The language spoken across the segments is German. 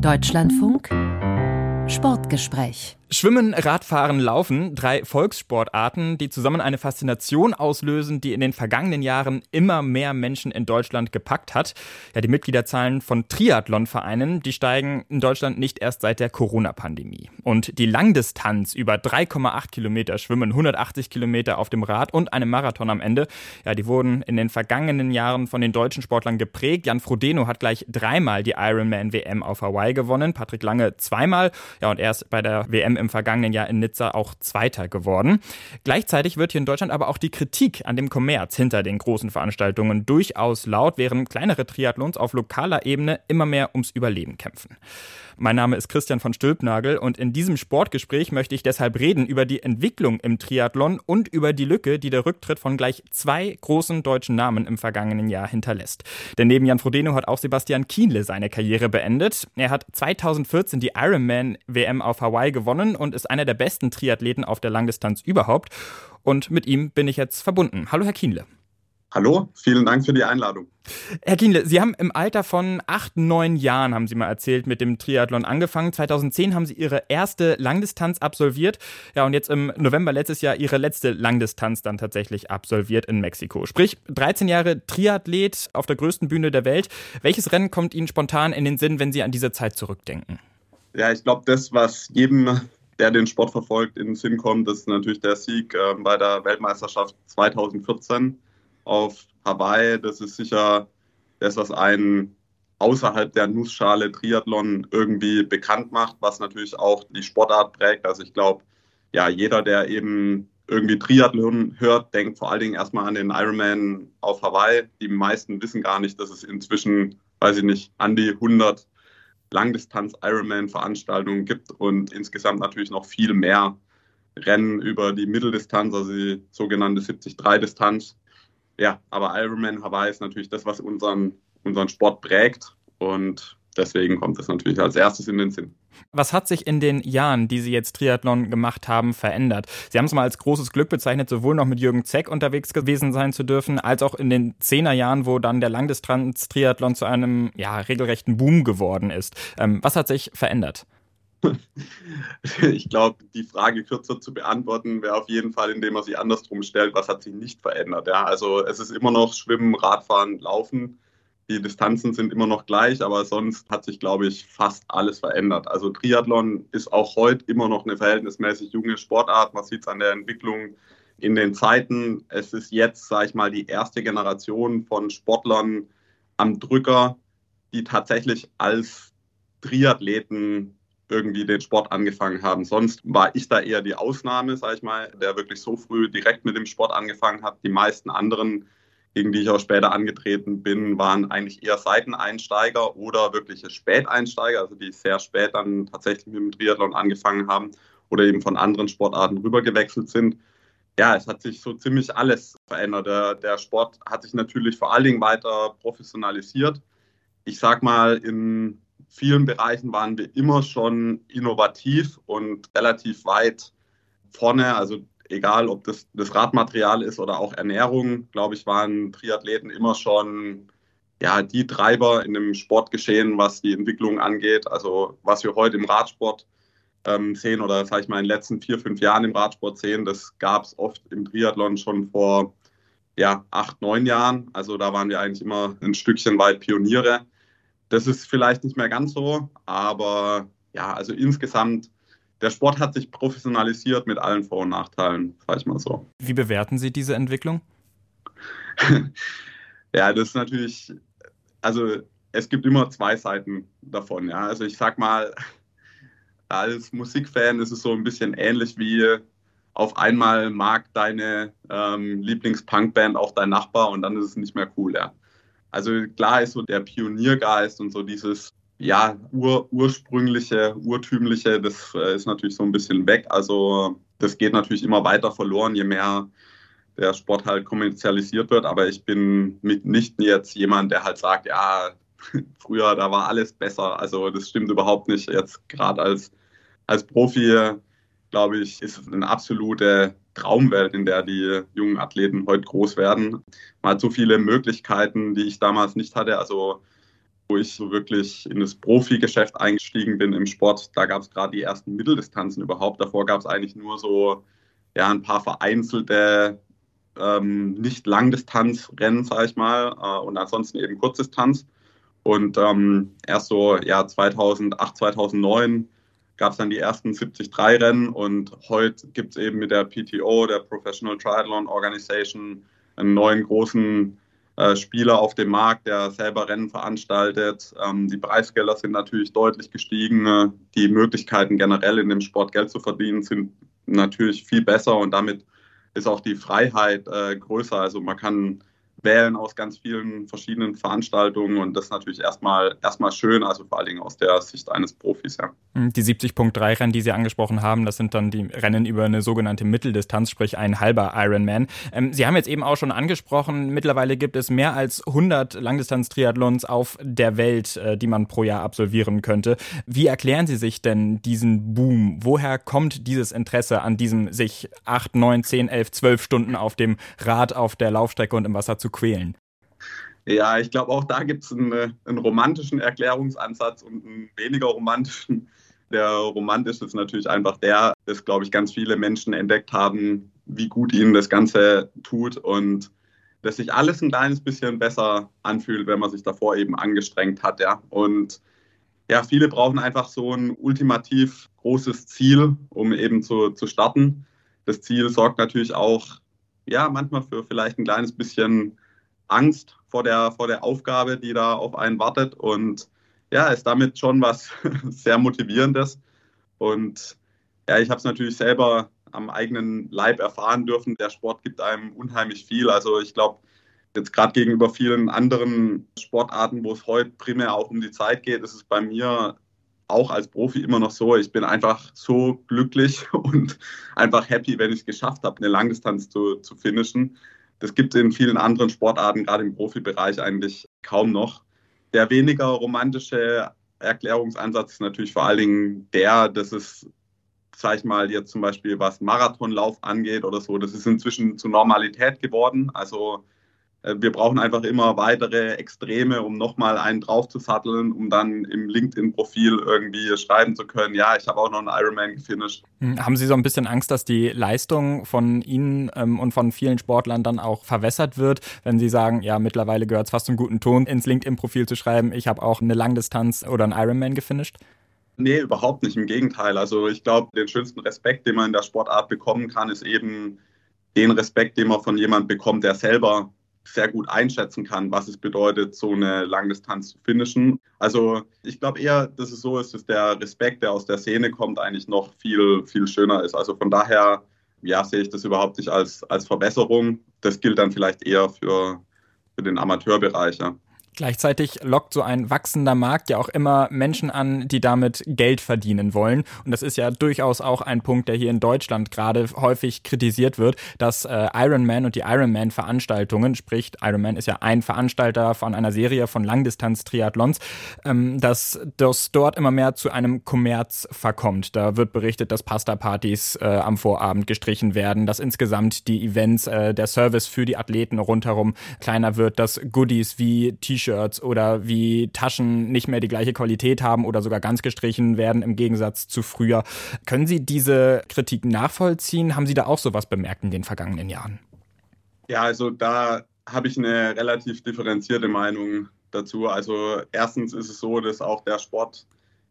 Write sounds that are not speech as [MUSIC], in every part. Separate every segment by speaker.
Speaker 1: Deutschlandfunk. Sportgespräch
Speaker 2: Schwimmen, Radfahren, Laufen, drei Volkssportarten, die zusammen eine Faszination auslösen, die in den vergangenen Jahren immer mehr Menschen in Deutschland gepackt hat. Ja, die Mitgliederzahlen von Triathlonvereinen, die steigen in Deutschland nicht erst seit der Corona-Pandemie. Und die Langdistanz über 3,8 Kilometer Schwimmen, 180 Kilometer auf dem Rad und einem Marathon am Ende, ja, die wurden in den vergangenen Jahren von den deutschen Sportlern geprägt. Jan Frodeno hat gleich dreimal die Ironman WM auf Hawaii gewonnen, Patrick Lange zweimal, ja, und erst bei der WM im vergangenen Jahr in Nizza auch Zweiter geworden. Gleichzeitig wird hier in Deutschland aber auch die Kritik an dem Kommerz hinter den großen Veranstaltungen durchaus laut, während kleinere Triathlons auf lokaler Ebene immer mehr ums Überleben kämpfen. Mein Name ist Christian von Stülpnagel und in diesem Sportgespräch möchte ich deshalb reden über die Entwicklung im Triathlon und über die Lücke, die der Rücktritt von gleich zwei großen deutschen Namen im vergangenen Jahr hinterlässt. Denn neben Jan Frodeno hat auch Sebastian Kienle seine Karriere beendet. Er hat 2014 die Ironman WM auf Hawaii gewonnen und ist einer der besten Triathleten auf der Langdistanz überhaupt. Und mit ihm bin ich jetzt verbunden. Hallo, Herr Kienle.
Speaker 3: Hallo, vielen Dank für die Einladung.
Speaker 2: Herr Kienle, Sie haben im Alter von acht, neun Jahren, haben Sie mal erzählt, mit dem Triathlon angefangen. 2010 haben Sie Ihre erste Langdistanz absolviert. Ja, und jetzt im November letztes Jahr Ihre letzte Langdistanz dann tatsächlich absolviert in Mexiko. Sprich, 13 Jahre Triathlet auf der größten Bühne der Welt. Welches Rennen kommt Ihnen spontan in den Sinn, wenn Sie an diese Zeit zurückdenken?
Speaker 3: Ja, ich glaube, das, was jedem der den Sport verfolgt, in den Sinn kommt, ist natürlich der Sieg äh, bei der Weltmeisterschaft 2014 auf Hawaii. Das ist sicher das, was einen außerhalb der Nussschale Triathlon irgendwie bekannt macht, was natürlich auch die Sportart prägt. Also ich glaube, ja, jeder, der eben irgendwie Triathlon hört, denkt vor allen Dingen erstmal an den Ironman auf Hawaii. Die meisten wissen gar nicht, dass es inzwischen, weiß ich nicht, an die 100 Langdistanz-Ironman-Veranstaltungen gibt und insgesamt natürlich noch viel mehr Rennen über die Mitteldistanz, also die sogenannte 73-Distanz. Ja, aber Ironman Hawaii ist natürlich das, was unseren, unseren Sport prägt und deswegen kommt das natürlich als erstes in den Sinn.
Speaker 2: Was hat sich in den Jahren, die Sie jetzt Triathlon gemacht haben, verändert? Sie haben es mal als großes Glück bezeichnet, sowohl noch mit Jürgen Zeck unterwegs gewesen sein zu dürfen, als auch in den Zehnerjahren, wo dann der Langdistanz-Triathlon zu einem ja, regelrechten Boom geworden ist. Ähm, was hat sich verändert? [LAUGHS]
Speaker 3: Ich glaube, die Frage kürzer zu beantworten wäre auf jeden Fall, indem man sie andersrum stellt, was hat sich nicht verändert. Ja? Also es ist immer noch Schwimmen, Radfahren, Laufen die Distanzen sind immer noch gleich, aber sonst hat sich, glaube ich, fast alles verändert. Also Triathlon ist auch heute immer noch eine verhältnismäßig junge Sportart. Man sieht es an der Entwicklung in den Zeiten. Es ist jetzt, sage ich mal, die erste Generation von Sportlern am Drücker, die tatsächlich als Triathleten irgendwie den Sport angefangen haben. Sonst war ich da eher die Ausnahme, sage ich mal, der wirklich so früh direkt mit dem Sport angefangen hat. Die meisten anderen gegen die ich auch später angetreten bin, waren eigentlich eher Seiteneinsteiger oder wirkliche Späteinsteiger, also die sehr spät dann tatsächlich mit dem Triathlon angefangen haben oder eben von anderen Sportarten rübergewechselt sind. Ja, es hat sich so ziemlich alles verändert. Der, der Sport hat sich natürlich vor allen Dingen weiter professionalisiert. Ich sag mal, in vielen Bereichen waren wir immer schon innovativ und relativ weit vorne. Also egal ob das, das Radmaterial ist oder auch Ernährung, glaube ich, waren Triathleten immer schon ja, die Treiber in dem Sportgeschehen, was die Entwicklung angeht. Also was wir heute im Radsport ähm, sehen oder sage ich mal in den letzten vier, fünf Jahren im Radsport sehen, das gab es oft im Triathlon schon vor ja, acht, neun Jahren. Also da waren wir eigentlich immer ein Stückchen weit Pioniere. Das ist vielleicht nicht mehr ganz so, aber ja, also insgesamt der Sport hat sich professionalisiert mit allen Vor- und Nachteilen, sag ich mal so.
Speaker 2: Wie bewerten Sie diese Entwicklung? [LAUGHS]
Speaker 3: ja, das ist natürlich, also es gibt immer zwei Seiten davon. Ja. Also ich sag mal, als Musikfan ist es so ein bisschen ähnlich wie auf einmal mag deine ähm, Lieblings-Punkband auch dein Nachbar und dann ist es nicht mehr cool, ja. Also klar ist so der Pioniergeist und so dieses ja, ur, ursprüngliche, urtümliche, das äh, ist natürlich so ein bisschen weg. Also das geht natürlich immer weiter verloren, je mehr der Sport halt kommerzialisiert wird. Aber ich bin mitnichten jetzt jemand, der halt sagt, ja, [LAUGHS] früher, da war alles besser. Also das stimmt überhaupt nicht. Jetzt gerade als, als Profi, glaube ich, ist es eine absolute Traumwelt, in der die jungen Athleten heute groß werden. Man hat so viele Möglichkeiten, die ich damals nicht hatte. Also wo ich so wirklich in das Profigeschäft eingestiegen bin im Sport. Da gab es gerade die ersten Mitteldistanzen überhaupt. Davor gab es eigentlich nur so ja, ein paar vereinzelte ähm, nicht Langdistanzrennen, sage ich mal, äh, und ansonsten eben Kurzdistanz. Und ähm, erst so ja, 2008, 2009 gab es dann die ersten 73-Rennen und heute gibt es eben mit der PTO, der Professional Triathlon Organization, einen neuen großen äh, Spieler auf dem Markt, der selber Rennen veranstaltet. Ähm, die Preisgelder sind natürlich deutlich gestiegen. Die Möglichkeiten generell in dem Sport Geld zu verdienen sind natürlich viel besser und damit ist auch die Freiheit äh, größer. Also man kann wählen aus ganz vielen verschiedenen Veranstaltungen und das ist natürlich erstmal, erstmal schön, also vor allen Dingen aus der Sicht eines Profis, ja.
Speaker 2: Hm, die 70.3 Rennen, die Sie angesprochen haben, das sind dann die Rennen über eine sogenannte Mitteldistanz, sprich ein halber Ironman. Ähm, Sie haben jetzt eben auch schon angesprochen, mittlerweile gibt es mehr als 100 Langdistanz-Triathlons auf der Welt, äh, die man pro Jahr absolvieren könnte. Wie erklären Sie sich denn diesen Boom? Woher kommt dieses Interesse an diesem sich 8, 9, 10, 11, 12 Stunden auf dem Rad, auf der Laufstrecke und im Wasser zu quälen.
Speaker 3: Ja, ich glaube, auch da gibt es einen, äh, einen, romantischen Erklärungsansatz und einen weniger romantischen. Der romantische ist natürlich einfach der, dass, glaube ich, ganz viele Menschen entdeckt haben, wie gut ihnen das Ganze tut und dass sich alles ein kleines bisschen besser anfühlt, wenn man sich davor eben angestrengt hat. Ja. Und ja, viele brauchen einfach so ein ultimativ großes Ziel, um eben zu, zu starten. Das Ziel sorgt natürlich auch ja, manchmal für vielleicht ein kleines bisschen Angst vor der, vor der Aufgabe, die da auf einen wartet. Und ja, ist damit schon was [LAUGHS] sehr Motivierendes. Und ja, ich habe es natürlich selber am eigenen Leib erfahren dürfen. Der Sport gibt einem unheimlich viel. Also ich glaube, jetzt gerade gegenüber vielen anderen Sportarten, wo es heute primär auch um die Zeit geht, ist es bei mir auch als Profi immer noch so, ich bin einfach so glücklich [LAUGHS] und einfach happy, wenn ich es geschafft habe, eine Langdistanz zu, zu finishen. Das gibt es in vielen anderen Sportarten, gerade im Profibereich, eigentlich kaum noch. Der weniger romantische Erklärungsansatz ist natürlich vor allen Dingen der, dass es, sag ich mal, jetzt zum Beispiel was Marathonlauf angeht oder so, das ist inzwischen zur Normalität geworden. Also wir brauchen einfach immer weitere Extreme, um nochmal einen draufzusatteln, um dann im LinkedIn-Profil irgendwie schreiben zu können, ja, ich habe auch noch einen Ironman gefinisht.
Speaker 2: Hm, haben Sie so ein bisschen Angst, dass die Leistung von Ihnen ähm, und von vielen Sportlern dann auch verwässert wird, wenn Sie sagen, ja, mittlerweile gehört es fast zum guten Ton, ins LinkedIn-Profil zu schreiben, ich habe auch eine Langdistanz oder einen Ironman gefinisht?
Speaker 3: Nee, überhaupt nicht. Im Gegenteil. Also ich glaube, den schönsten Respekt, den man in der Sportart bekommen kann, ist eben den Respekt, den man von jemandem bekommt, der selber sehr gut einschätzen kann, was es bedeutet, so eine Langdistanz zu finishen. Also ich glaube eher, dass es so ist, dass der Respekt, der aus der Szene kommt, eigentlich noch viel, viel schöner ist. Also von daher, ja, sehe ich das überhaupt nicht als, als Verbesserung. Das gilt dann vielleicht eher für, für den Amateurbereich. Ja.
Speaker 2: Gleichzeitig lockt so ein wachsender Markt ja auch immer Menschen an, die damit Geld verdienen wollen. Und das ist ja durchaus auch ein Punkt, der hier in Deutschland gerade häufig kritisiert wird, dass äh, Ironman und die Ironman-Veranstaltungen, sprich Ironman ist ja ein Veranstalter von einer Serie von Langdistanz-Triathlons, ähm, dass das dort immer mehr zu einem Kommerz verkommt. Da wird berichtet, dass Pasta-Partys äh, am Vorabend gestrichen werden, dass insgesamt die Events, äh, der Service für die Athleten rundherum kleiner wird, dass Goodies wie T-Shirts T-Shirts oder wie Taschen nicht mehr die gleiche Qualität haben oder sogar ganz gestrichen werden im Gegensatz zu früher. Können Sie diese Kritik nachvollziehen? Haben Sie da auch sowas bemerkt in den vergangenen Jahren?
Speaker 3: Ja, also da habe ich eine relativ differenzierte Meinung dazu. Also erstens ist es so, dass auch der Sport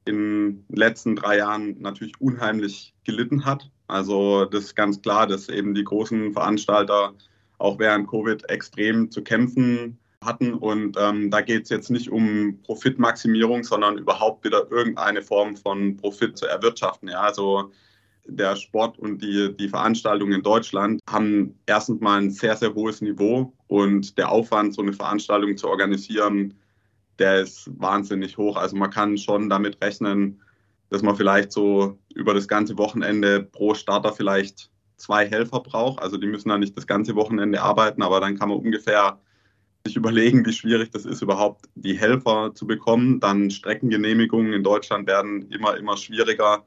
Speaker 3: in den letzten drei Jahren natürlich unheimlich gelitten hat. Also das ist ganz klar, dass eben die großen Veranstalter auch während Covid extrem zu kämpfen hatten. Und ähm, da geht es jetzt nicht um Profitmaximierung, sondern überhaupt wieder irgendeine Form von Profit zu erwirtschaften. Ja, also der Sport und die, die Veranstaltungen in Deutschland haben erstens mal ein sehr, sehr hohes Niveau und der Aufwand, so eine Veranstaltung zu organisieren, der ist wahnsinnig hoch. Also man kann schon damit rechnen, dass man vielleicht so über das ganze Wochenende pro Starter vielleicht zwei Helfer braucht. Also die müssen dann nicht das ganze Wochenende arbeiten, aber dann kann man ungefähr sich überlegen, wie schwierig das ist, überhaupt die Helfer zu bekommen. Dann Streckengenehmigungen in Deutschland werden immer, immer schwieriger.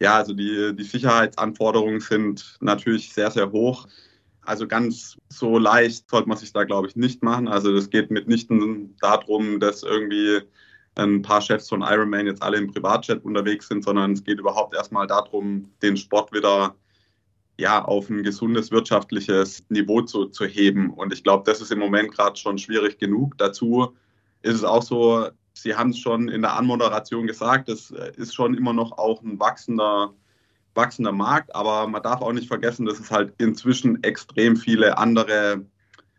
Speaker 3: Ja, also die, die Sicherheitsanforderungen sind natürlich sehr, sehr hoch. Also ganz so leicht sollte man sich da, glaube ich, nicht machen. Also es geht mitnichten darum, dass irgendwie ein paar Chefs von Ironman jetzt alle im Privatjet unterwegs sind, sondern es geht überhaupt erstmal darum, den Sport wieder ja, auf ein gesundes wirtschaftliches Niveau zu, zu heben. Und ich glaube, das ist im Moment gerade schon schwierig genug. Dazu ist es auch so, Sie haben es schon in der Anmoderation gesagt, es ist schon immer noch auch ein wachsender, wachsender Markt, aber man darf auch nicht vergessen, dass es halt inzwischen extrem viele andere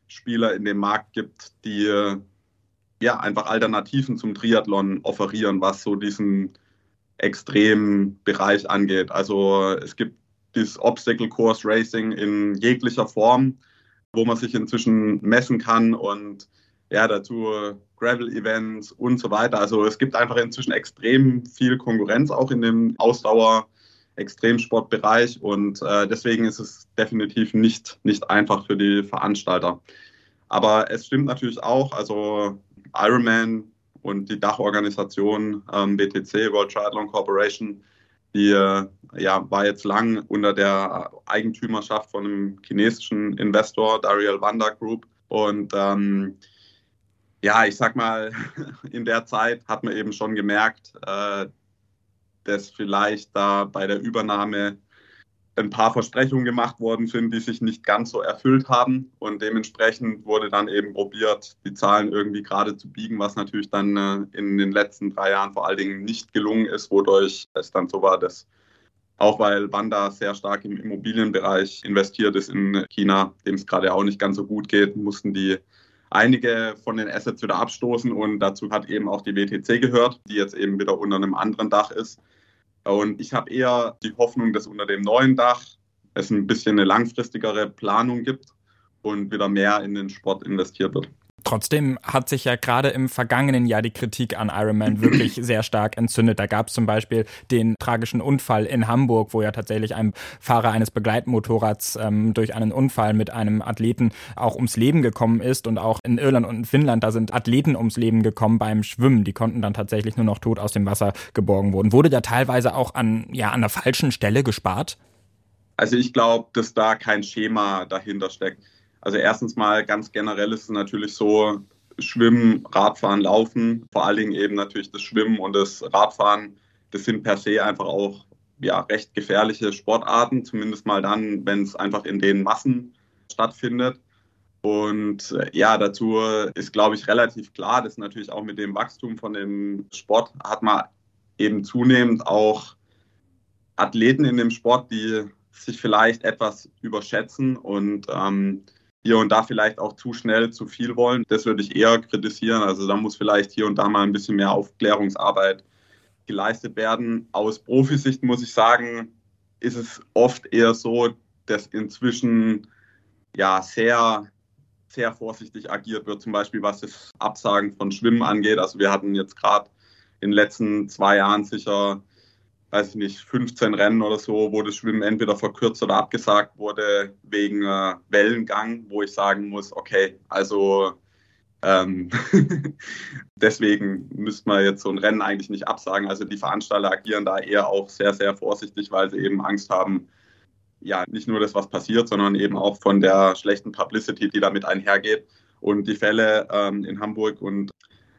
Speaker 3: Spieler in dem Markt gibt, die ja einfach Alternativen zum Triathlon offerieren, was so diesen extremen Bereich angeht. Also es gibt das Obstacle Course Racing in jeglicher Form, wo man sich inzwischen messen kann und ja, dazu Gravel-Events und so weiter. Also es gibt einfach inzwischen extrem viel Konkurrenz auch in dem Ausdauer- Extremsportbereich und äh, deswegen ist es definitiv nicht, nicht einfach für die Veranstalter. Aber es stimmt natürlich auch, also Ironman und die Dachorganisation ähm, BTC, World Triathlon Corporation, die äh, ja, war jetzt lang unter der Eigentümerschaft von einem chinesischen Investor, Dariel Wanda Group. Und ähm, ja, ich sag mal, [LAUGHS] in der Zeit hat man eben schon gemerkt, äh, dass vielleicht da bei der Übernahme ein paar Versprechungen gemacht worden sind, die sich nicht ganz so erfüllt haben. Und dementsprechend wurde dann eben probiert, die Zahlen irgendwie gerade zu biegen, was natürlich dann äh, in den letzten drei Jahren vor allen Dingen nicht gelungen ist, wodurch es dann so war, dass auch weil Wanda sehr stark im Immobilienbereich investiert ist in China, dem es gerade auch nicht ganz so gut geht, mussten die einige von den Assets wieder abstoßen und dazu hat eben auch die WTC gehört, die jetzt eben wieder unter einem anderen Dach ist. Und ich habe eher die Hoffnung, dass unter dem neuen Dach es ein bisschen eine langfristigere Planung gibt und wieder mehr in den Sport investiert wird.
Speaker 2: Trotzdem hat sich ja gerade im vergangenen Jahr die Kritik an Ironman wirklich [CLEARS THROAT] sehr stark entzündet. Da gab es zum Beispiel den tragischen Unfall in Hamburg, wo ja tatsächlich ein Fahrer eines Begleitmotorrads ähm, durch einen Unfall mit einem Athleten auch ums Leben gekommen ist. Und auch in Irland und in Finnland, da sind Athleten ums Leben gekommen beim Schwimmen. Die konnten dann tatsächlich nur noch tot aus dem Wasser geborgen wurden. Wurde da teilweise auch an, ja, an der falschen Stelle gespart?
Speaker 3: Also ich glaube, dass da kein Schema dahinter steckt. Also erstens mal ganz generell ist es natürlich so, Schwimmen, Radfahren, Laufen, vor allen Dingen eben natürlich das Schwimmen und das Radfahren, das sind per se einfach auch ja, recht gefährliche Sportarten, zumindest mal dann, wenn es einfach in den Massen stattfindet. Und äh, ja, dazu ist, glaube ich, relativ klar, dass natürlich auch mit dem Wachstum von dem Sport hat man eben zunehmend auch Athleten in dem Sport, die sich vielleicht etwas überschätzen und ähm, hier und da vielleicht auch zu schnell zu viel wollen. Das würde ich eher kritisieren. Also da muss vielleicht hier und da mal ein bisschen mehr Aufklärungsarbeit geleistet werden. Aus Profisicht muss ich sagen, ist es oft eher so, dass inzwischen ja sehr sehr vorsichtig agiert wird, zum Beispiel was das Absagen von Schwimmen angeht. Also wir hatten jetzt gerade in den letzten zwei Jahren sicher weiß ich nicht, 15 Rennen oder so, wo das Schwimmen entweder verkürzt oder abgesagt wurde wegen äh, Wellengang, wo ich sagen muss, okay, also ähm, [LAUGHS] deswegen müsste man jetzt so ein Rennen eigentlich nicht absagen. Also die Veranstalter agieren da eher auch sehr, sehr vorsichtig, weil sie eben Angst haben, ja, nicht nur das, was passiert, sondern eben auch von der schlechten Publicity, die damit einhergeht. Und die Fälle ähm, in Hamburg und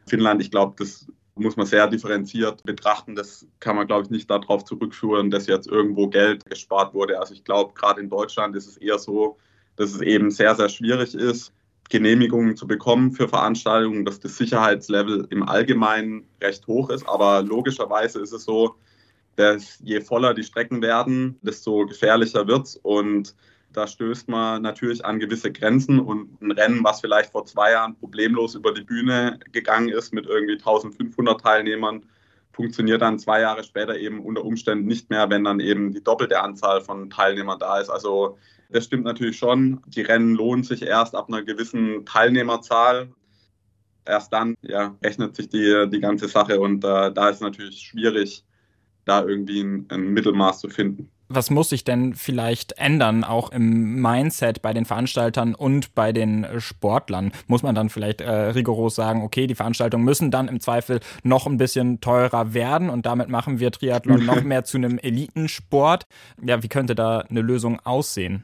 Speaker 3: Finnland, ich glaube, das muss man sehr differenziert betrachten. Das kann man, glaube ich, nicht darauf zurückführen, dass jetzt irgendwo Geld gespart wurde. Also ich glaube, gerade in Deutschland ist es eher so, dass es eben sehr, sehr schwierig ist, Genehmigungen zu bekommen für Veranstaltungen, dass das Sicherheitslevel im Allgemeinen recht hoch ist. Aber logischerweise ist es so, dass je voller die Strecken werden, desto gefährlicher wird es. Und da stößt man natürlich an gewisse Grenzen und ein Rennen, was vielleicht vor zwei Jahren problemlos über die Bühne gegangen ist mit irgendwie 1500 Teilnehmern, funktioniert dann zwei Jahre später eben unter Umständen nicht mehr, wenn dann eben die doppelte Anzahl von Teilnehmern da ist. Also das stimmt natürlich schon. Die Rennen lohnen sich erst ab einer gewissen Teilnehmerzahl. Erst dann ja, rechnet sich die, die ganze Sache und äh, da ist es natürlich schwierig, da irgendwie ein, ein Mittelmaß zu finden
Speaker 2: was muss sich denn vielleicht ändern, auch im Mindset bei den Veranstaltern und bei den Sportlern? Muss man dann vielleicht äh, rigoros sagen, okay, die Veranstaltungen müssen dann im Zweifel noch ein bisschen teurer werden und damit machen wir Triathlon noch [LAUGHS] mehr zu einem Elitensport? Ja, wie könnte da eine Lösung aussehen?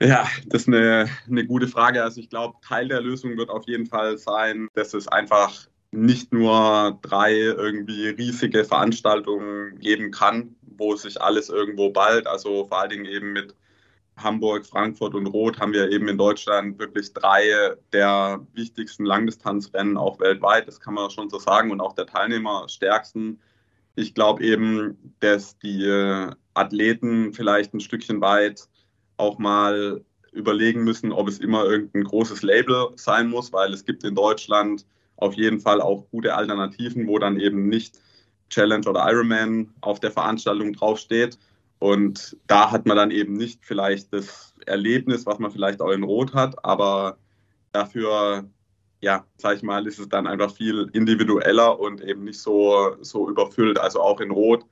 Speaker 3: Ja, das ist eine, eine gute Frage. Also ich glaube, Teil der Lösung wird auf jeden Fall sein, dass es einfach nicht nur drei irgendwie riesige Veranstaltungen geben kann, wo sich alles irgendwo bald, also vor allen Dingen eben mit Hamburg, Frankfurt und Rot haben wir eben in Deutschland wirklich drei der wichtigsten Langdistanzrennen auch weltweit, das kann man schon so sagen, und auch der Teilnehmerstärksten. Ich glaube eben, dass die Athleten vielleicht ein Stückchen weit auch mal überlegen müssen, ob es immer irgendein großes Label sein muss, weil es gibt in Deutschland auf jeden Fall auch gute Alternativen, wo dann eben nicht Challenge oder Ironman auf der Veranstaltung draufsteht. Und da hat man dann eben nicht vielleicht das Erlebnis, was man vielleicht auch in Rot hat, aber dafür, ja, sag ich mal, ist es dann einfach viel individueller und eben nicht so, so überfüllt. Also auch in Rot,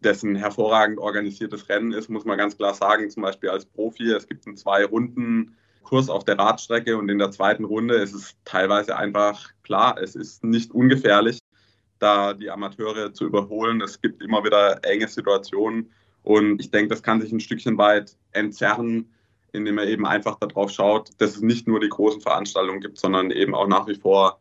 Speaker 3: dessen hervorragend organisiertes Rennen ist, muss man ganz klar sagen, zum Beispiel als Profi, es gibt einen zwei Runden Kurs auf der Radstrecke und in der zweiten Runde ist es teilweise einfach klar, es ist nicht ungefährlich, da die Amateure zu überholen. Es gibt immer wieder enge Situationen und ich denke, das kann sich ein Stückchen weit entzerren, indem er eben einfach darauf schaut, dass es nicht nur die großen Veranstaltungen gibt, sondern eben auch nach wie vor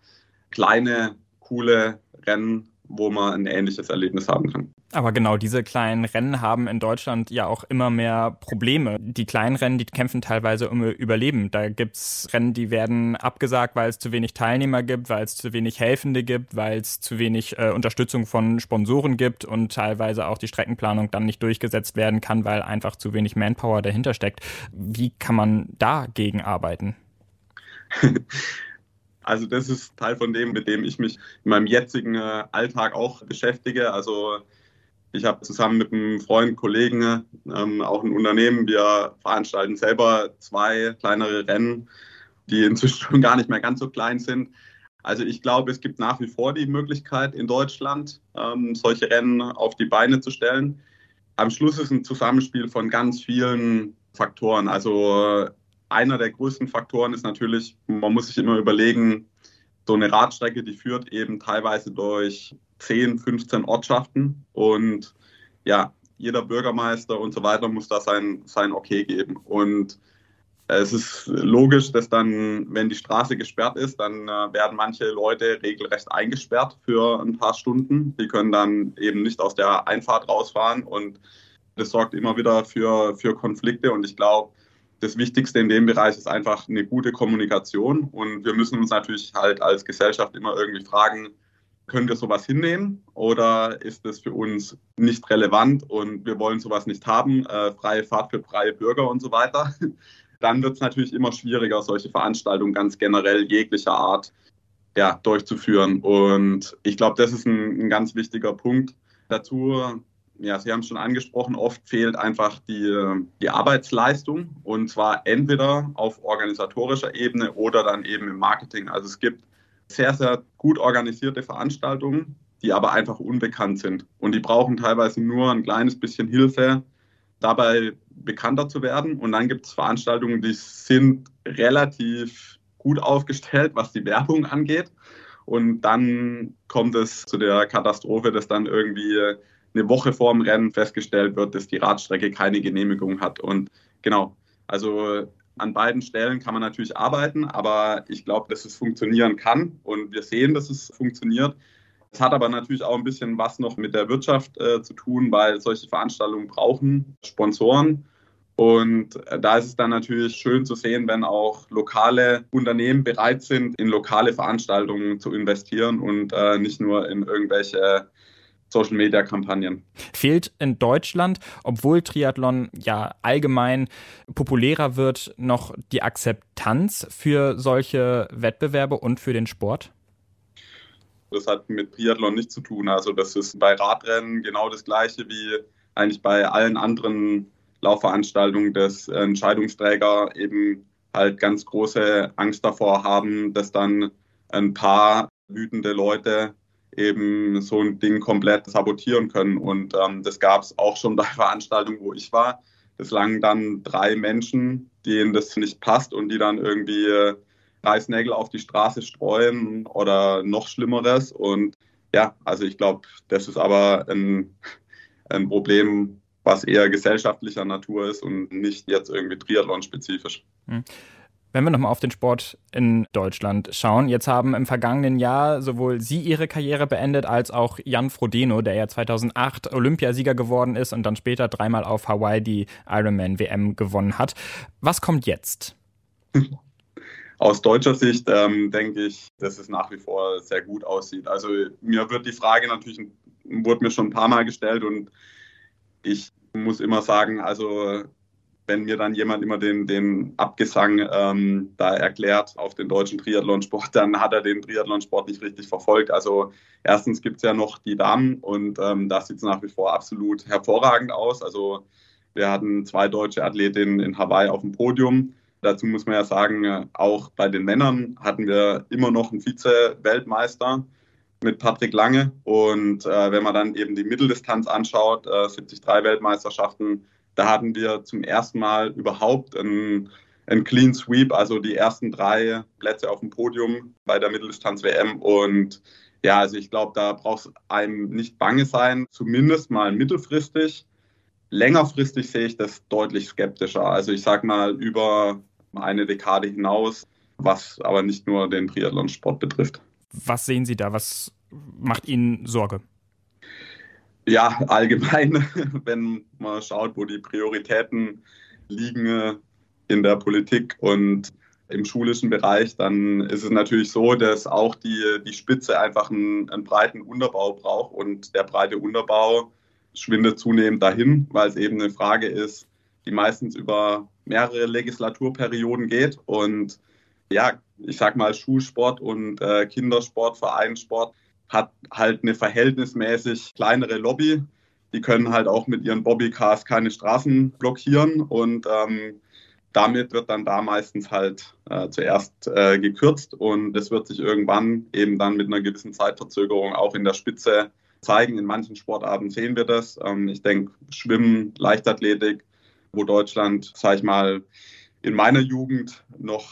Speaker 3: kleine, coole Rennen, wo man ein ähnliches Erlebnis haben kann.
Speaker 2: Aber genau, diese kleinen Rennen haben in Deutschland ja auch immer mehr Probleme. Die kleinen Rennen, die kämpfen teilweise um Überleben. Da gibt es Rennen, die werden abgesagt, weil es zu wenig Teilnehmer gibt, weil es zu wenig Helfende gibt, weil es zu wenig äh, Unterstützung von Sponsoren gibt und teilweise auch die Streckenplanung dann nicht durchgesetzt werden kann, weil einfach zu wenig Manpower dahinter steckt. Wie kann man dagegen arbeiten? [LAUGHS]
Speaker 3: Also das ist Teil von dem, mit dem ich mich in meinem jetzigen äh, Alltag auch beschäftige. Also ich habe zusammen mit einem Freund, Kollegen, ähm, auch ein Unternehmen, wir veranstalten selber zwei kleinere Rennen, die inzwischen [LAUGHS] schon gar nicht mehr ganz so klein sind. Also ich glaube, es gibt nach wie vor die Möglichkeit in Deutschland, ähm, solche Rennen auf die Beine zu stellen. Am Schluss ist ein Zusammenspiel von ganz vielen Faktoren. Also einer der größten Faktoren ist natürlich, man muss sich immer überlegen, so eine Radstrecke, die führt eben teilweise durch 10, 15 Ortschaften und ja, jeder Bürgermeister und so weiter muss da sein, sein Okay geben. Und es ist logisch, dass dann, wenn die Straße gesperrt ist, dann äh, werden manche Leute regelrecht eingesperrt für ein paar Stunden. Die können dann eben nicht aus der Einfahrt rausfahren und das sorgt immer wieder für, für Konflikte. Und ich glaube, das Wichtigste in dem Bereich ist einfach eine gute Kommunikation. Und wir müssen uns natürlich halt als Gesellschaft immer irgendwie fragen, können wir sowas hinnehmen oder ist das für uns nicht relevant und wir wollen sowas nicht haben, äh, freie Fahrt für freie Bürger und so weiter, [LAUGHS] dann wird es natürlich immer schwieriger, solche Veranstaltungen ganz generell jeglicher Art ja, durchzuführen. Und ich glaube, das ist ein, ein ganz wichtiger Punkt. Dazu, ja, Sie haben es schon angesprochen, oft fehlt einfach die, die Arbeitsleistung und zwar entweder auf organisatorischer Ebene oder dann eben im Marketing. Also es gibt sehr, sehr gut organisierte Veranstaltungen, die aber einfach unbekannt sind. Und die brauchen teilweise nur ein kleines bisschen Hilfe, dabei bekannter zu werden. Und dann gibt es Veranstaltungen, die sind relativ gut aufgestellt, was die Werbung angeht. Und dann kommt es zu der Katastrophe, dass dann irgendwie eine Woche vor dem Rennen festgestellt wird, dass die Radstrecke keine Genehmigung hat. Und genau, also an beiden Stellen kann man natürlich arbeiten, aber ich glaube, dass es funktionieren kann und wir sehen, dass es funktioniert. Es hat aber natürlich auch ein bisschen was noch mit der Wirtschaft äh, zu tun, weil solche Veranstaltungen brauchen Sponsoren. Und äh, da ist es dann natürlich schön zu sehen, wenn auch lokale Unternehmen bereit sind, in lokale Veranstaltungen zu investieren und äh, nicht nur in irgendwelche Social-Media-Kampagnen.
Speaker 2: Fehlt in Deutschland, obwohl Triathlon ja allgemein populärer wird, noch die Akzeptanz für solche Wettbewerbe und für den Sport?
Speaker 3: Das hat mit Triathlon nichts zu tun. Also das ist bei Radrennen genau das gleiche wie eigentlich bei allen anderen Laufveranstaltungen, dass Entscheidungsträger eben halt ganz große Angst davor haben, dass dann ein paar wütende Leute eben so ein Ding komplett sabotieren können. Und ähm, das gab es auch schon [LAUGHS] bei Veranstaltungen, wo ich war. Das lagen dann drei Menschen, denen das nicht passt und die dann irgendwie äh, Reißnägel auf die Straße streuen oder noch Schlimmeres. Und ja, also ich glaube, das ist aber ein, [LAUGHS] ein Problem, was eher gesellschaftlicher Natur ist und nicht jetzt irgendwie Triathlon-spezifisch.
Speaker 2: Hm. Wenn wir nochmal auf den Sport in Deutschland schauen, jetzt haben im vergangenen Jahr sowohl Sie Ihre Karriere beendet, als auch Jan Frodeno, der ja 2008 Olympiasieger geworden ist und dann später dreimal auf Hawaii die Ironman WM gewonnen hat. Was kommt jetzt?
Speaker 3: Aus deutscher Sicht ähm, denke ich, dass es nach wie vor sehr gut aussieht. Also mir wird die Frage natürlich, wurde mir schon ein paar Mal gestellt und ich muss immer sagen, also wenn mir dann jemand immer den, den Abgesang ähm, da erklärt auf den deutschen Triathlonsport, [LAUGHS] dann hat er den Triathlonsport nicht richtig verfolgt. Also erstens gibt es ja noch die Damen und ähm, da sieht es nach wie vor absolut hervorragend aus. Also wir hatten zwei deutsche Athletinnen in Hawaii auf dem Podium. Dazu muss man ja sagen, auch bei den Männern hatten wir immer noch einen Vize-Weltmeister mit Patrick Lange. Und äh, wenn man dann eben die Mitteldistanz anschaut, äh, 73 Weltmeisterschaften, da hatten wir zum ersten Mal überhaupt einen, einen Clean Sweep, also die ersten drei Plätze auf dem Podium bei der Mitteldistanz-WM. Und ja, also ich glaube, da braucht es einem nicht bange sein, zumindest mal mittelfristig. Längerfristig sehe ich das deutlich skeptischer. Also ich sage mal über eine Dekade hinaus, was aber nicht nur den Triathlonsport betrifft.
Speaker 2: Was sehen Sie da? Was macht Ihnen Sorge?
Speaker 3: Ja, allgemein, [LAUGHS] wenn man schaut, wo die Prioritäten liegen in der Politik und im schulischen Bereich, dann ist es natürlich so, dass auch die, die Spitze einfach einen, einen breiten Unterbau braucht und der breite Unterbau schwindet zunehmend dahin, weil es eben eine Frage ist, die meistens über mehrere Legislaturperioden geht und ja, ich sag mal, Schulsport und äh, Kindersport, Vereinssport hat halt eine verhältnismäßig kleinere Lobby. Die können halt auch mit ihren Bobbycars keine Straßen blockieren und ähm, damit wird dann da meistens halt äh, zuerst äh, gekürzt und es wird sich irgendwann eben dann mit einer gewissen Zeitverzögerung auch in der Spitze zeigen. In manchen Sportarten sehen wir das. Ähm, ich denke, Schwimmen, Leichtathletik, wo Deutschland, sag ich mal, in meiner Jugend noch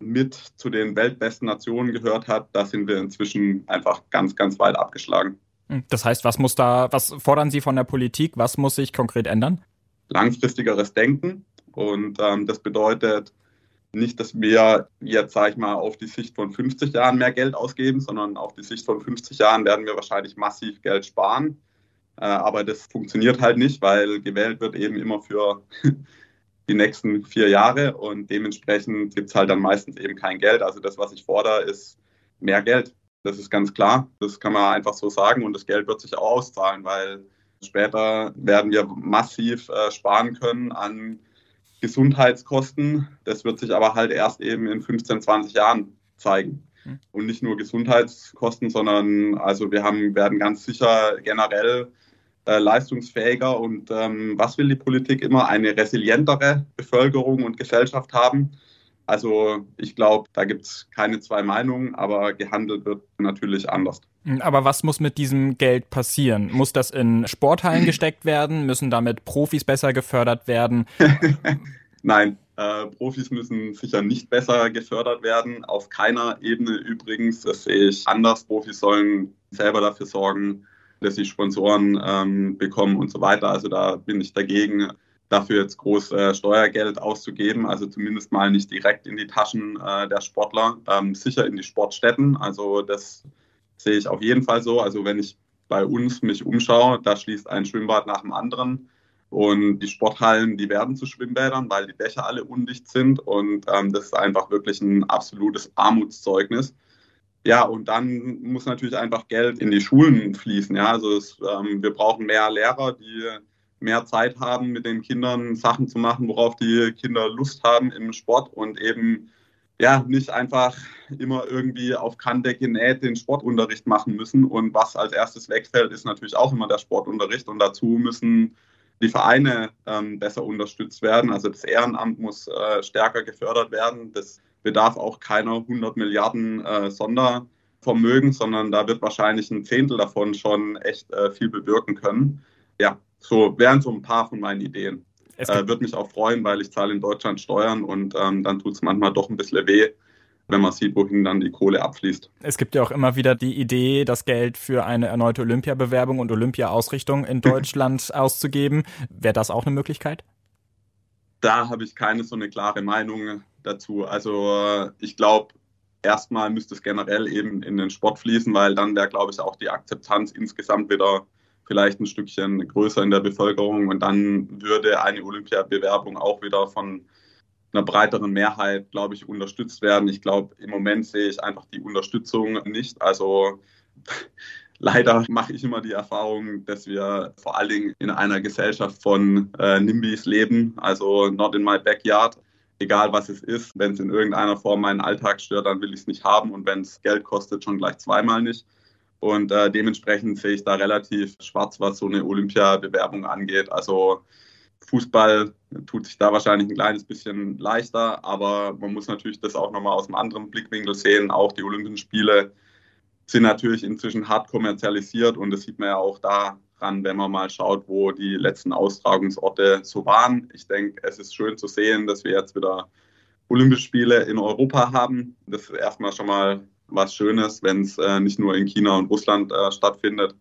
Speaker 3: mit zu den weltbesten Nationen gehört hat, da sind wir inzwischen einfach ganz, ganz weit abgeschlagen.
Speaker 2: Hm, das heißt, was muss da, was fordern Sie von der Politik? Was muss sich konkret ändern?
Speaker 3: Langfristigeres Denken. Und ähm, das bedeutet nicht, dass wir jetzt, sage ich mal, auf die Sicht von 50 Jahren mehr Geld ausgeben, sondern auf die Sicht von 50 Jahren werden wir wahrscheinlich massiv Geld sparen. Äh, aber das funktioniert halt nicht, weil gewählt wird eben immer für die nächsten vier Jahre und dementsprechend gibt es halt dann meistens eben kein Geld. Also das, was ich fordere, ist mehr Geld. Das ist ganz klar. Das kann man einfach so sagen und das Geld wird sich auch auszahlen, weil später werden wir massiv äh, sparen können an Gesundheitskosten. Das wird sich aber halt erst eben in 15, 20 Jahren zeigen. Hm. Und nicht nur Gesundheitskosten, sondern also wir haben, werden ganz sicher generell äh, leistungsfähiger und ähm, was will die Politik immer? Eine resilientere Bevölkerung und Gesellschaft haben. Also ich glaube, da gibt es keine zwei Meinungen, aber gehandelt wird natürlich anders.
Speaker 2: Hm, aber was muss mit diesem Geld passieren? Muss das in Sporthallen [CLEARS THROAT] gesteckt werden? Müssen damit Profis besser gefördert werden? [LAUGHS]
Speaker 3: Nein, äh, Profis müssen sicher nicht besser gefördert werden. Auf keiner Ebene übrigens. Das sehe ich anders. Profis sollen selber dafür sorgen, dass sie Sponsoren ähm, bekommen und so weiter. Also da bin ich dagegen, dafür jetzt groß äh, Steuergeld auszugeben. Also zumindest mal nicht direkt in die Taschen äh, der Sportler, ähm, sicher in die Sportstätten. Also das sehe ich auf jeden Fall so. Also wenn ich bei uns mich umschaue, da schließt ein Schwimmbad nach dem anderen. Und die Sporthallen, die werden zu Schwimmbädern, weil die Dächer alle undicht sind. Und ähm, das ist einfach wirklich ein absolutes Armutszeugnis. Ja, und dann muss natürlich einfach Geld in die Schulen fließen. Ja, also es, ähm, wir brauchen mehr Lehrer, die mehr Zeit haben, mit den Kindern Sachen zu machen, worauf die Kinder Lust haben im Sport und eben ja nicht einfach immer irgendwie auf Kante genäht den Sportunterricht machen müssen. Und was als erstes wegfällt, ist natürlich auch immer der Sportunterricht. Und dazu müssen die Vereine ähm, besser unterstützt werden. Also das Ehrenamt muss äh, stärker gefördert werden. Das bedarf auch keiner 100 Milliarden äh, Sondervermögen, sondern da wird wahrscheinlich ein Zehntel davon schon echt äh, viel bewirken können. Ja, so wären so ein paar von meinen Ideen. Äh, Würde mich auch freuen, weil ich zahle in Deutschland Steuern und ähm, dann tut es manchmal doch ein bisschen weh, wenn man sieht, wohin dann die Kohle abfließt.
Speaker 2: Es gibt ja auch immer wieder die Idee, das Geld für eine erneute Olympiabewerbung und Olympiaausrichtung in [LAUGHS] Deutschland auszugeben. Wäre das auch eine Möglichkeit?
Speaker 3: Da habe ich keine so eine klare Meinung dazu. Also ich glaube, erstmal müsste es generell eben in den Sport fließen, weil dann wäre, glaube ich, auch die Akzeptanz insgesamt wieder vielleicht ein Stückchen größer in der Bevölkerung und dann würde eine Olympiabewerbung auch wieder von einer breiteren Mehrheit, glaube ich, unterstützt werden. Ich glaube, im Moment sehe ich einfach die Unterstützung nicht. Also [LAUGHS] leider mache ich immer die Erfahrung, dass wir vor allen Dingen in einer Gesellschaft von äh, NIMBYs leben, also not in my backyard. Egal was es ist, wenn es in irgendeiner Form meinen Alltag stört, dann will ich es nicht haben und wenn es Geld kostet, schon gleich zweimal nicht. Und äh, dementsprechend sehe ich da relativ schwarz, was so eine Olympiabewerbung angeht. Also Fußball tut sich da wahrscheinlich ein kleines bisschen leichter, aber man muss natürlich das auch nochmal aus einem anderen Blickwinkel sehen. Auch die Olympischen Spiele sind natürlich inzwischen hart kommerzialisiert und das sieht man ja auch daran, wenn man mal schaut, wo die letzten Austragungsorte so waren. Ich denke, es ist schön zu sehen, dass wir jetzt wieder Olympische Spiele in Europa haben. Das ist erstmal schon mal was Schönes, wenn es äh, nicht nur in China und Russland äh, stattfindet.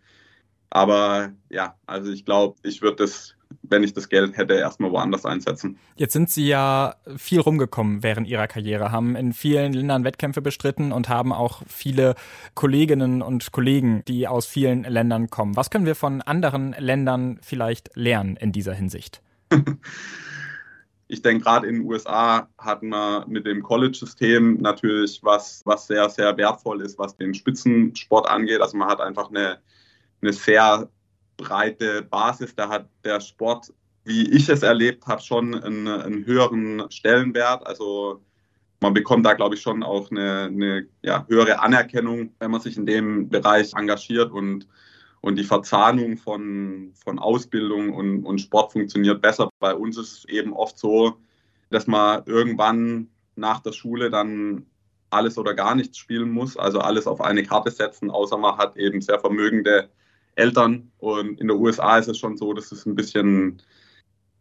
Speaker 3: Aber ja, also ich glaube, ich würde das wenn ich das Geld hätte, erstmal woanders einsetzen.
Speaker 2: Jetzt sind Sie ja viel rumgekommen während Ihrer Karriere, haben in vielen Ländern Wettkämpfe bestritten und haben auch viele Kolleginnen und Kollegen, die aus vielen Ländern kommen. Was können wir von anderen Ländern vielleicht lernen in dieser Hinsicht? [LAUGHS]
Speaker 3: ich denke, gerade in den USA hat man mit dem College-System natürlich was, was sehr, sehr wertvoll ist, was den Spitzensport angeht. Also man hat einfach eine, eine sehr breite Basis. Da hat der Sport, wie ich es erlebt habe, schon einen, einen höheren Stellenwert. Also man bekommt da, glaube ich, schon auch eine, eine ja, höhere Anerkennung, wenn man sich in dem Bereich engagiert und und die Verzahnung von, von Ausbildung und, und Sport funktioniert besser. Bei uns ist es eben oft so, dass man irgendwann nach der Schule dann alles oder gar nichts spielen muss, also alles auf eine Karte setzen, außer man hat eben sehr vermögende Eltern. Und in den USA ist es schon so, dass es ein bisschen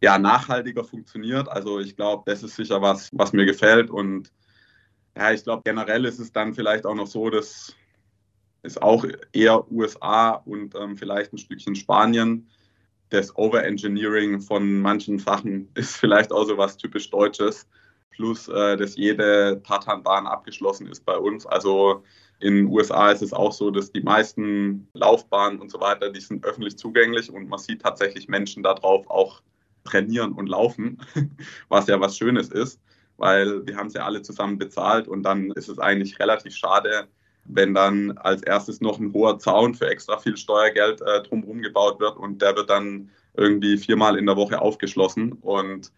Speaker 3: ja, nachhaltiger funktioniert. Also ich glaube, das ist sicher was, was mir gefällt. Und ja, ich glaube, generell ist es dann vielleicht auch noch so, dass es auch eher USA und ähm, vielleicht ein Stückchen Spanien. Das Overengineering von manchen Sachen ist [LAUGHS] vielleicht auch so was typisch Deutsches. Plus, äh, dass jede Tatanbahn abgeschlossen ist bei uns. Also in den USA ist es auch so, dass die meisten Laufbahnen und so weiter, die sind öffentlich zugänglich und man sieht tatsächlich Menschen darauf auch trainieren und laufen, [LAUGHS] was ja was Schönes ist, weil wir haben es ja alle zusammen bezahlt und dann ist es eigentlich relativ schade, wenn dann als erstes noch ein hoher Zaun für extra viel Steuergeld äh, drumherum gebaut wird und der wird dann irgendwie viermal in der Woche aufgeschlossen. Und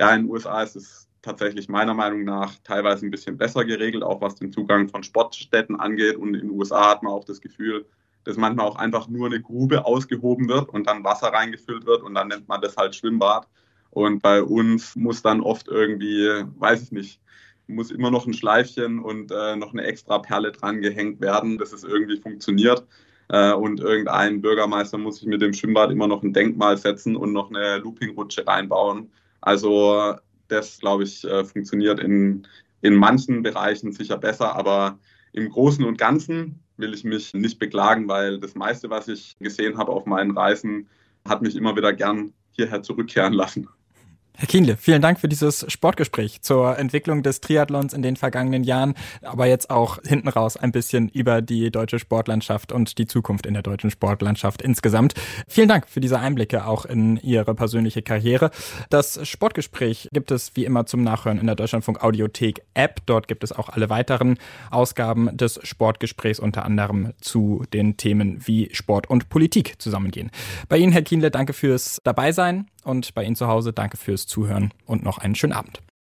Speaker 3: ja, in den USA ist es tatsächlich meiner Meinung nach teilweise ein bisschen besser geregelt, auch was den Zugang von Sportstätten angeht. Und in den USA hat man auch das Gefühl, dass manchmal auch einfach nur eine Grube ausgehoben wird und dann Wasser reingefüllt wird und dann nennt man das halt Schwimmbad. Und bei uns muss dann oft irgendwie, weiß ich nicht, muss immer noch ein Schleifchen und äh, noch eine extra Perle dran gehängt werden, dass es irgendwie funktioniert. Äh, und irgendein Bürgermeister muss sich mit dem Schwimmbad immer noch ein Denkmal setzen und noch eine Loopingrutsche reinbauen. Also das, glaube ich, äh, funktioniert in, in manchen Bereichen sicher besser, aber im Großen und Ganzen will ich mich nicht beklagen, weil das meiste, was ich gesehen habe auf meinen Reisen, hat mich immer wieder gern hierher zurückkehren lassen.
Speaker 2: Herr Kienle, vielen Dank für dieses Sportgespräch zur Entwicklung des Triathlons in den vergangenen Jahren, aber jetzt auch hinten raus ein bisschen über die deutsche Sportlandschaft und die Zukunft in der deutschen Sportlandschaft insgesamt. Vielen Dank für diese Einblicke auch in Ihre persönliche Karriere. Das Sportgespräch gibt es wie immer zum Nachhören in der Deutschlandfunk Audiothek App. Dort gibt es auch alle weiteren Ausgaben des Sportgesprächs, unter anderem zu den Themen wie Sport und Politik zusammengehen. Bei Ihnen, Herr Kienle, danke fürs Dabeisein und bei Ihnen zu Hause danke fürs Zuhören und noch einen schönen Abend.